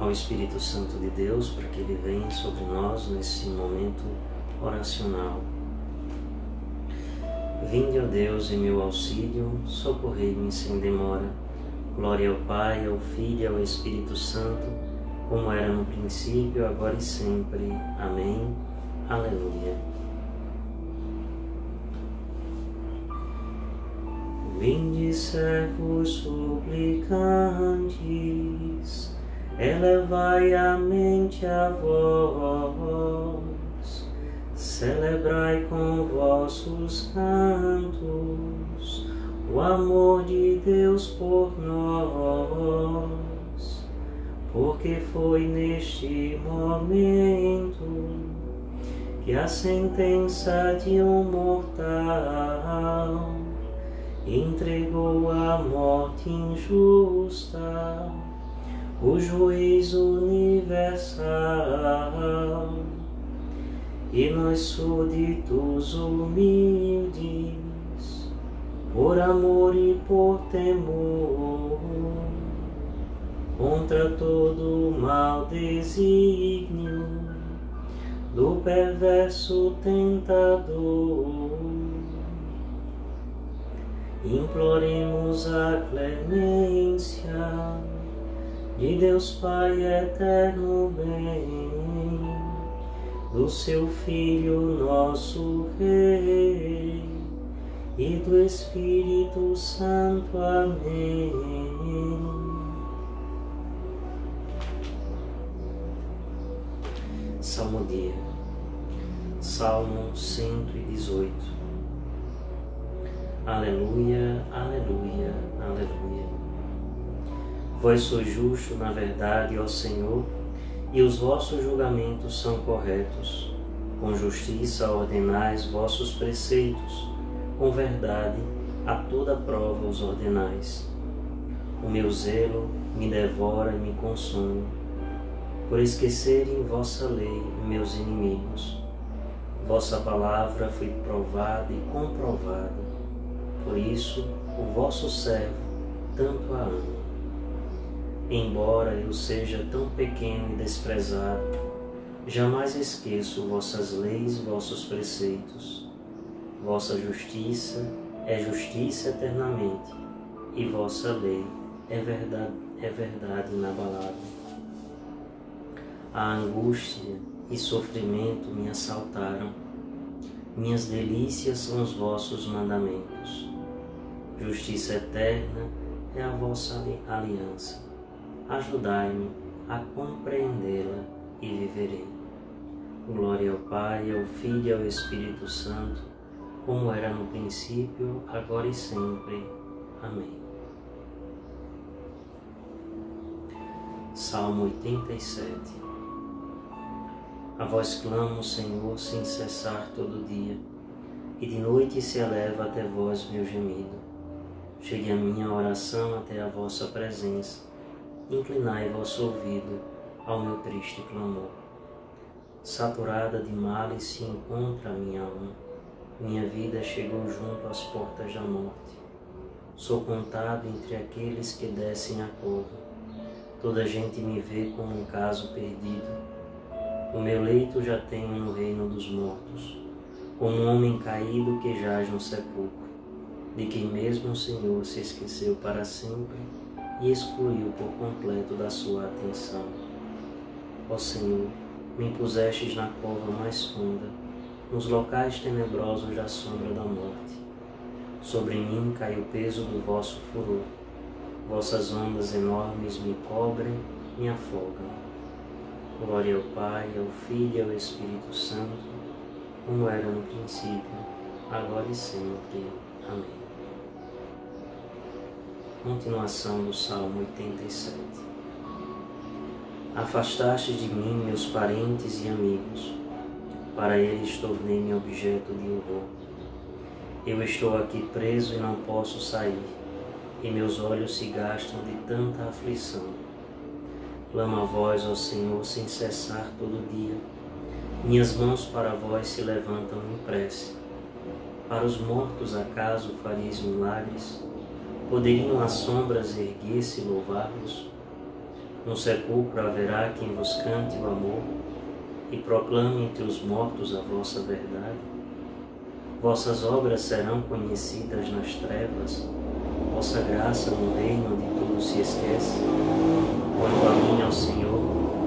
ao Espírito Santo de Deus para que ele venha sobre nós nesse momento oracional. Vinde, ó Deus, em meu auxílio, socorrei-me sem demora. Glória ao Pai, ao Filho e ao Espírito Santo, como era no princípio, agora e sempre. Amém. Aleluia. Vinde, servos suplicantes, elevai a mente a vós. Celebrai com vossos cantos o amor de Deus por nós, porque foi neste momento que a sentença de um mortal entregou a morte injusta, o juiz universal e nós súditos humildes, por amor e por temor, contra todo mal desígnio do perverso tentador. Imploremos a clemência de Deus Pai eterno bem do seu Filho nosso Rei e do Espírito Santo. Amém. Salmo dia, Salmo 118. Aleluia, aleluia, aleluia. Vós sois justo na verdade, ó Senhor e os vossos julgamentos são corretos. Com justiça ordenais vossos preceitos, com verdade a toda prova os ordenais. O meu zelo me devora e me consome, por esquecerem vossa lei meus inimigos. Vossa palavra foi provada e comprovada, por isso o vosso servo tanto a ama embora eu seja tão pequeno e desprezado, jamais esqueço vossas leis, vossos preceitos. Vossa justiça é justiça eternamente, e vossa lei é verdade, é verdade inabalável. A angústia e sofrimento me assaltaram. Minhas delícias são os vossos mandamentos. Justiça eterna é a vossa aliança ajudai-me a compreendê-la e viverei. Glória ao Pai, ao Filho e ao Espírito Santo, como era no princípio, agora e sempre. Amém. Salmo 87 A vós clamo, Senhor, sem cessar todo dia, e de noite se eleva até vós meu gemido. Chegue a minha oração até a vossa presença inclinai vosso ouvido ao meu triste clamor. Saturada de males se encontra a minha alma, minha vida chegou junto às portas da morte. Sou contado entre aqueles que descem a cova. Toda gente me vê como um caso perdido. O meu leito já tenho no reino dos mortos, como um homem caído que jaz no sepulcro, de quem mesmo o Senhor se esqueceu para sempre e excluiu por completo da sua atenção. Ó Senhor, me pusestes na cova mais funda, nos locais tenebrosos da sombra da morte. Sobre mim cai o peso do vosso furor. Vossas ondas enormes me cobrem, me afogam. Glória ao Pai, ao Filho e ao Espírito Santo, como era no princípio, agora e sempre. Amém. Continuação do Salmo 87. Afastaste de mim meus parentes e amigos, para eles tornei-me objeto de horror. Eu estou aqui preso e não posso sair, e meus olhos se gastam de tanta aflição. Clama a vós, ó Senhor, sem cessar todo dia. Minhas mãos para vós se levantam em prece. Para os mortos, acaso fareis milagres? Poderiam as sombras erguer-se e louvar-vos? No sepulcro haverá quem vos cante o amor e proclame entre os mortos a vossa verdade. Vossas obras serão conhecidas nas trevas, vossa graça no reino de tudo se esquece. Quando a mim ao Senhor,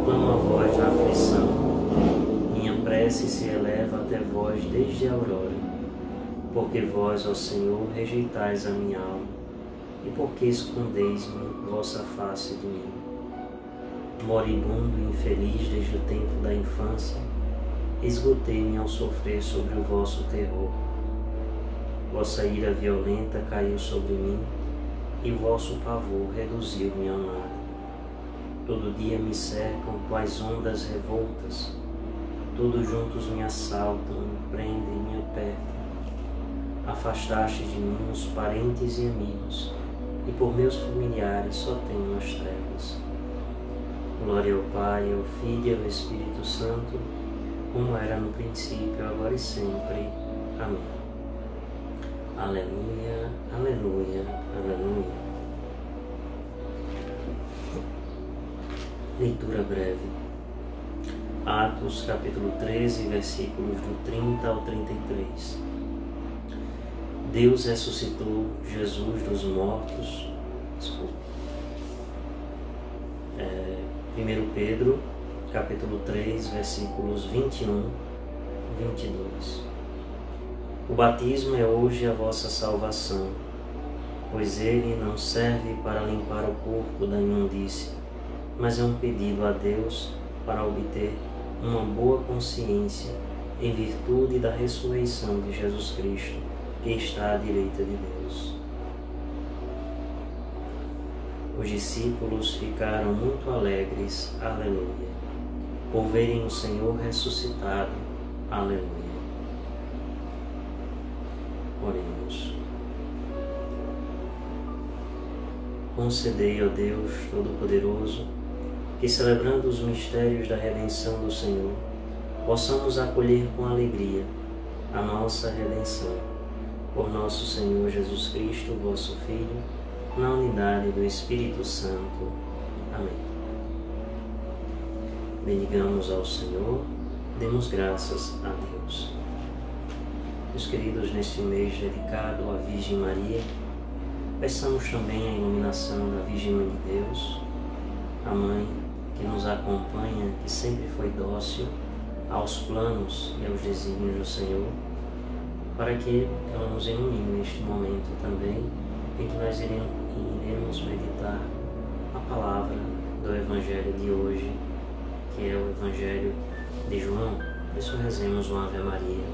clamo a voz na aflição, minha prece se eleva até vós desde a aurora, porque vós, ó Senhor, rejeitais a minha alma, e porque escondeis-me vossa face de mim moribundo e infeliz desde o tempo da infância, esgotei-me ao sofrer sobre o vosso terror. Vossa ira violenta caiu sobre mim, e vosso pavor reduziu-me ao nada. Todo dia me cercam quais ondas revoltas, todos juntos me assaltam, me prendem, me apertam. Afastaste de mim os parentes e amigos, e por meus familiares só tenho as trevas. Glória ao Pai, ao Filho e ao Espírito Santo, como era no princípio, agora e sempre. Amém. Aleluia, aleluia, aleluia. Leitura breve. Atos capítulo 13, versículos do 30 ao 33. Deus ressuscitou Jesus dos mortos. Desculpa. É, 1 Pedro, capítulo 3, versículos 21 e 22. O batismo é hoje a vossa salvação, pois ele não serve para limpar o corpo da imundícia, mas é um pedido a Deus para obter uma boa consciência em virtude da ressurreição de Jesus Cristo, que está à direita de Deus. Os discípulos ficaram muito alegres, aleluia, por verem o Senhor ressuscitado, aleluia. Oremos. Concedei, ó Deus Todo-Poderoso, que celebrando os mistérios da redenção do Senhor, possamos acolher com alegria a nossa redenção. Por nosso Senhor Jesus Cristo, vosso Filho, na unidade do Espírito Santo. Amém. Bendigamos ao Senhor, demos graças a Deus. Meus queridos, neste mês dedicado à Virgem Maria, peçamos também a iluminação da Virgem Mãe de Deus, a Mãe que nos acompanha, que sempre foi dócil aos planos e aos desígnios do Senhor, para que ela nos ilumine neste momento também, em que nós iremos meditar a palavra do Evangelho de hoje, que é o Evangelho de João. Por isso rezemos uma Ave Maria.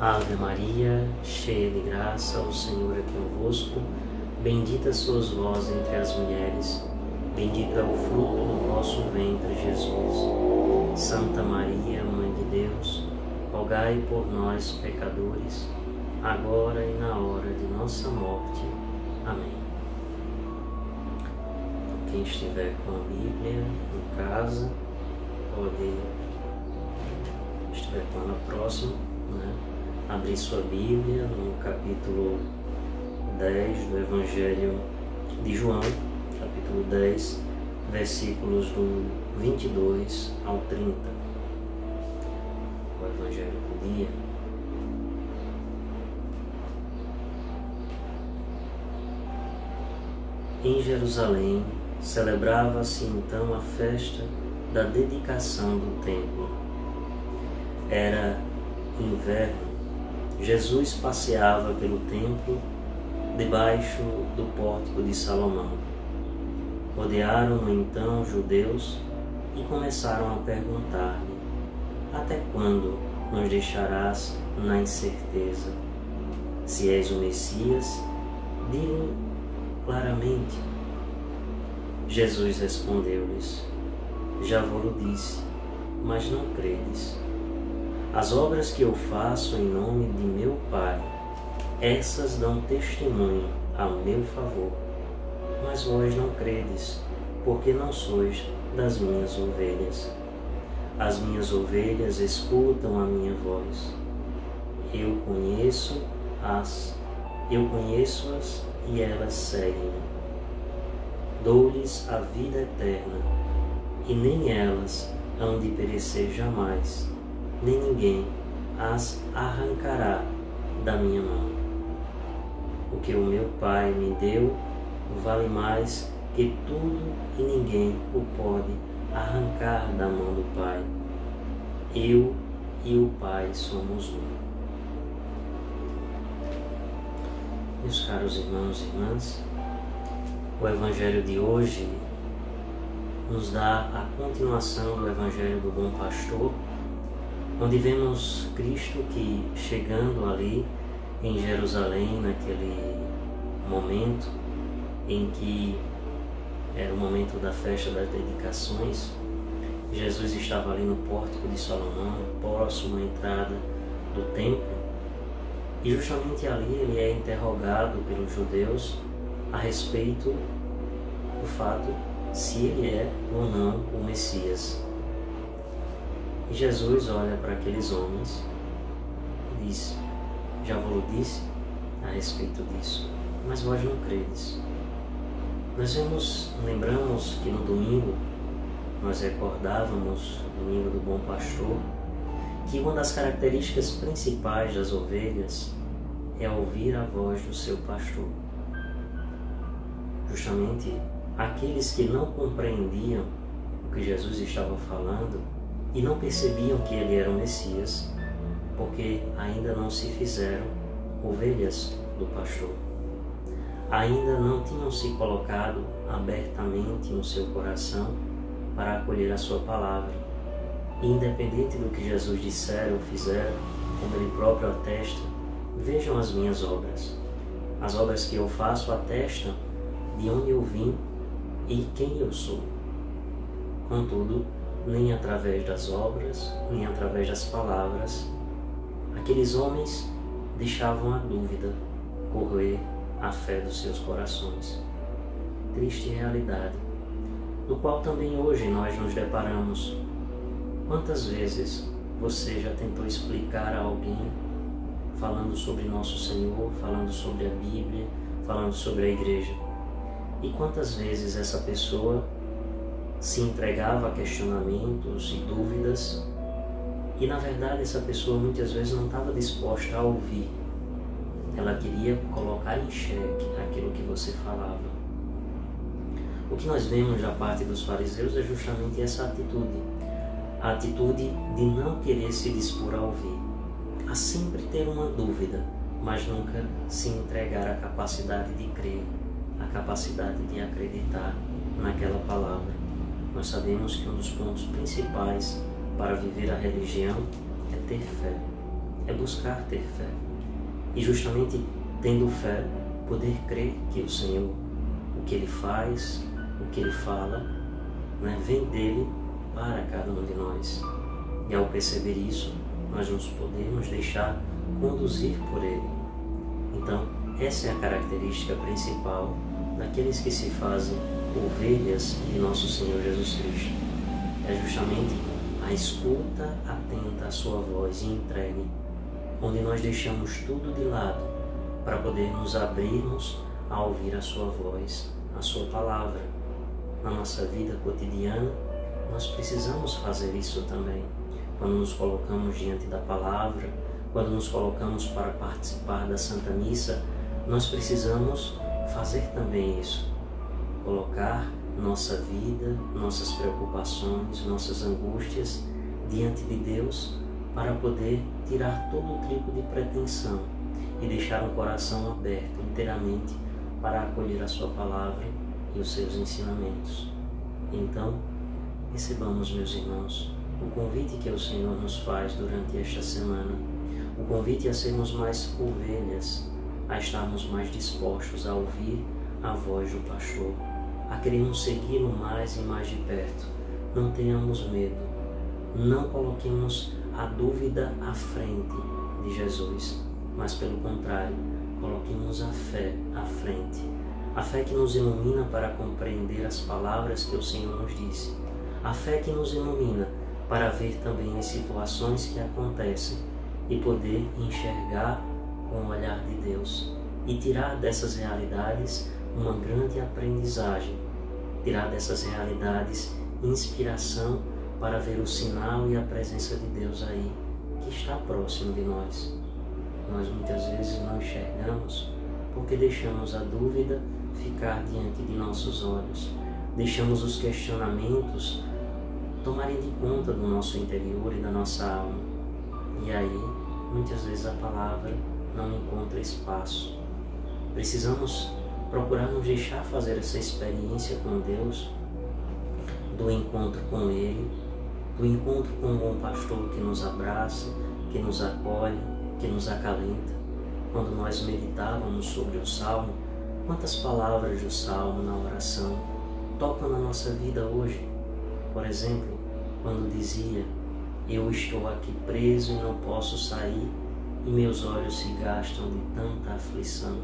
Ave Maria, cheia de graça, o Senhor é convosco. Bendita sois vós entre as mulheres, bendito é o fruto do vosso ventre, Jesus. Santa Maria, rogai por nós, pecadores, agora e na hora de nossa morte. Amém. Quem estiver com a Bíblia em casa, pode, estiver com ela próximo, né, abrir sua Bíblia no capítulo 10 do Evangelho de João, capítulo 10, versículos do 22 ao 30. O Evangelho do dia. Em Jerusalém, celebrava-se então a festa da dedicação do templo. Era inverno. Jesus passeava pelo templo debaixo do pórtico de Salomão. Rodearam-no então judeus e começaram a perguntar-lhe: Até quando nos deixarás na incerteza? Se és o Messias, diga claramente Jesus respondeu-lhes: Já vos disse, mas não credes. As obras que eu faço em nome de meu Pai, essas dão testemunho a meu favor. Mas vós não credes, porque não sois das minhas ovelhas. As minhas ovelhas escutam a minha voz. Eu conheço-as, eu conheço-as e elas seguem-me dou-lhes a vida eterna, e nem elas hão de perecer jamais, nem ninguém as arrancará da minha mão. O que o meu Pai me deu vale mais que tudo e ninguém o pode arrancar da mão do Pai. Eu e o Pai somos um. Meus caros irmãos e irmãs, o Evangelho de hoje nos dá a continuação do Evangelho do Bom Pastor, onde vemos Cristo que chegando ali em Jerusalém, naquele momento em que era o momento da festa das dedicações, Jesus estava ali no pórtico de Salomão, próximo à entrada do templo, e justamente ali ele é interrogado pelos judeus a respeito do fato se ele é ou não o Messias. E Jesus olha para aqueles homens e diz: Já vos disse a respeito disso, mas vós não credes. Nós vemos, lembramos que no domingo nós recordávamos, domingo do Bom Pastor, que uma das características principais das ovelhas é ouvir a voz do seu pastor. Justamente aqueles que não compreendiam o que Jesus estava falando e não percebiam que ele era o Messias, porque ainda não se fizeram ovelhas do pastor. Ainda não tinham se colocado abertamente no seu coração para acolher a sua palavra. independente do que Jesus disser ou fizer, como ele próprio atesta, vejam as minhas obras. As obras que eu faço atestam de onde eu vim e quem eu sou. Contudo, nem através das obras, nem através das palavras, aqueles homens deixavam a dúvida correr a fé dos seus corações. Triste realidade, no qual também hoje nós nos deparamos. Quantas vezes você já tentou explicar a alguém falando sobre nosso Senhor, falando sobre a Bíblia, falando sobre a igreja? E quantas vezes essa pessoa se entregava a questionamentos e dúvidas e na verdade essa pessoa muitas vezes não estava disposta a ouvir. Ela queria colocar em xeque aquilo que você falava. O que nós vemos da parte dos fariseus é justamente essa atitude. A atitude de não querer se dispor a ouvir. A sempre ter uma dúvida, mas nunca se entregar à capacidade de crer a capacidade de acreditar naquela palavra. Nós sabemos que um dos pontos principais para viver a religião é ter fé, é buscar ter fé. E justamente tendo fé, poder crer que o Senhor, o que Ele faz, o que Ele fala, né, vem dele para cada um de nós. E ao perceber isso, nós nos podemos deixar conduzir por Ele. Então, essa é a característica principal daqueles que se fazem ovelhas de nosso Senhor Jesus Cristo. É justamente a escuta atenta à sua voz e entregue, onde nós deixamos tudo de lado para poder nos abrirmos a ouvir a sua voz, a sua palavra. Na nossa vida cotidiana, nós precisamos fazer isso também. Quando nos colocamos diante da palavra, quando nos colocamos para participar da Santa Missa, nós precisamos fazer também isso. Colocar nossa vida, nossas preocupações, nossas angústias diante de Deus para poder tirar todo o tipo de pretensão e deixar um coração aberto inteiramente para acolher a Sua palavra e os seus ensinamentos. Então, recebamos, meus irmãos, o convite que o Senhor nos faz durante esta semana, o convite a sermos mais ovelhas a estarmos mais dispostos a ouvir a voz do pastor, a querermos segui-lo mais e mais de perto. Não tenhamos medo, não coloquemos a dúvida à frente de Jesus, mas pelo contrário, coloquemos a fé à frente. A fé que nos ilumina para compreender as palavras que o Senhor nos disse. A fé que nos ilumina para ver também as situações que acontecem e poder enxergar com o olhar de Deus e tirar dessas realidades uma grande aprendizagem tirar dessas realidades inspiração para ver o sinal e a presença de Deus aí, que está próximo de nós. Nós muitas vezes não enxergamos porque deixamos a dúvida ficar diante de nossos olhos, deixamos os questionamentos tomarem de conta do nosso interior e da nossa alma. E aí, muitas vezes a palavra não encontra espaço. Precisamos procurar nos deixar fazer essa experiência com Deus, do encontro com Ele, do encontro com um bom pastor que nos abraça, que nos acolhe, que nos acalenta. Quando nós meditávamos sobre o Salmo, quantas palavras do Salmo na oração tocam na nossa vida hoje? Por exemplo, quando dizia: Eu estou aqui preso e não posso sair, e meus olhos se gastam de tanta aflição.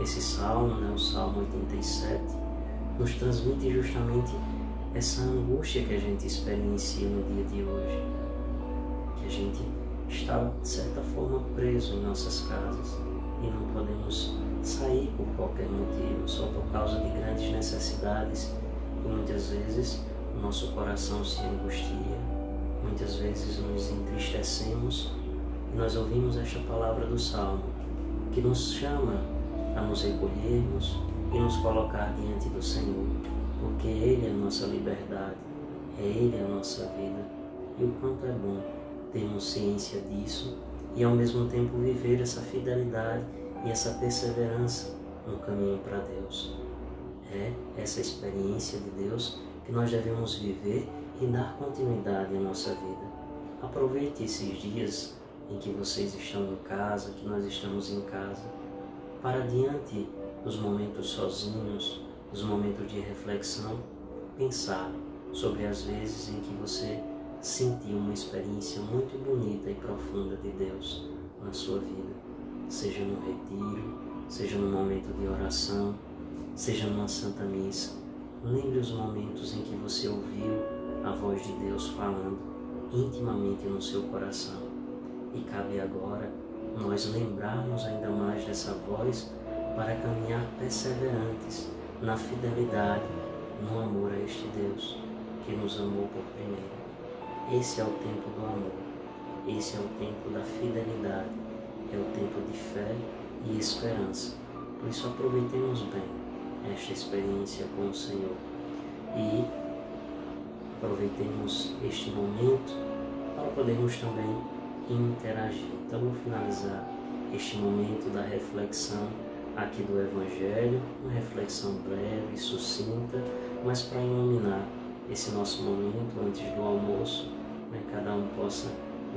Esse salmo, né, o Salmo 87, nos transmite justamente essa angústia que a gente experiencia no dia de hoje. Que a gente está, de certa forma, preso em nossas casas e não podemos sair por qualquer motivo, só por causa de grandes necessidades. E muitas vezes o nosso coração se angustia, muitas vezes nos entristecemos. E nós ouvimos esta palavra do Salmo que nos chama a nos recolhermos e nos colocar diante do Senhor, porque Ele é a nossa liberdade, é Ele a nossa vida e o quanto é bom termos ciência disso e ao mesmo tempo viver essa fidelidade e essa perseverança no caminho para Deus. É essa experiência de Deus que nós devemos viver e dar continuidade à nossa vida. Aproveite esses dias em que vocês estão em casa, que nós estamos em casa, para diante dos momentos sozinhos, dos momentos de reflexão, pensar sobre as vezes em que você sentiu uma experiência muito bonita e profunda de Deus na sua vida, seja no retiro, seja no momento de oração, seja numa santa missa Lembre os momentos em que você ouviu a voz de Deus falando intimamente no seu coração. E cabe agora nós lembrarmos ainda mais dessa voz para caminhar perseverantes na fidelidade, no amor a este Deus que nos amou por primeiro. Esse é o tempo do amor, esse é o tempo da fidelidade, é o tempo de fé e esperança. Por isso aproveitemos bem esta experiência com o Senhor. E aproveitemos este momento para podermos também interagir. Então, vou finalizar este momento da reflexão aqui do Evangelho, uma reflexão breve e sucinta, mas para iluminar esse nosso momento antes do almoço, né, cada um possa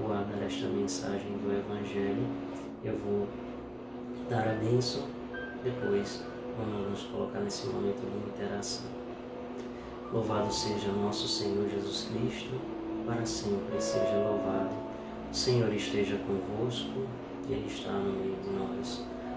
guardar esta mensagem do Evangelho. Eu vou dar a bênção, depois Vamos nos colocar nesse momento de interação. Louvado seja nosso Senhor Jesus Cristo, para sempre seja louvado. O Senhor esteja convosco, Ele está no meio de nós.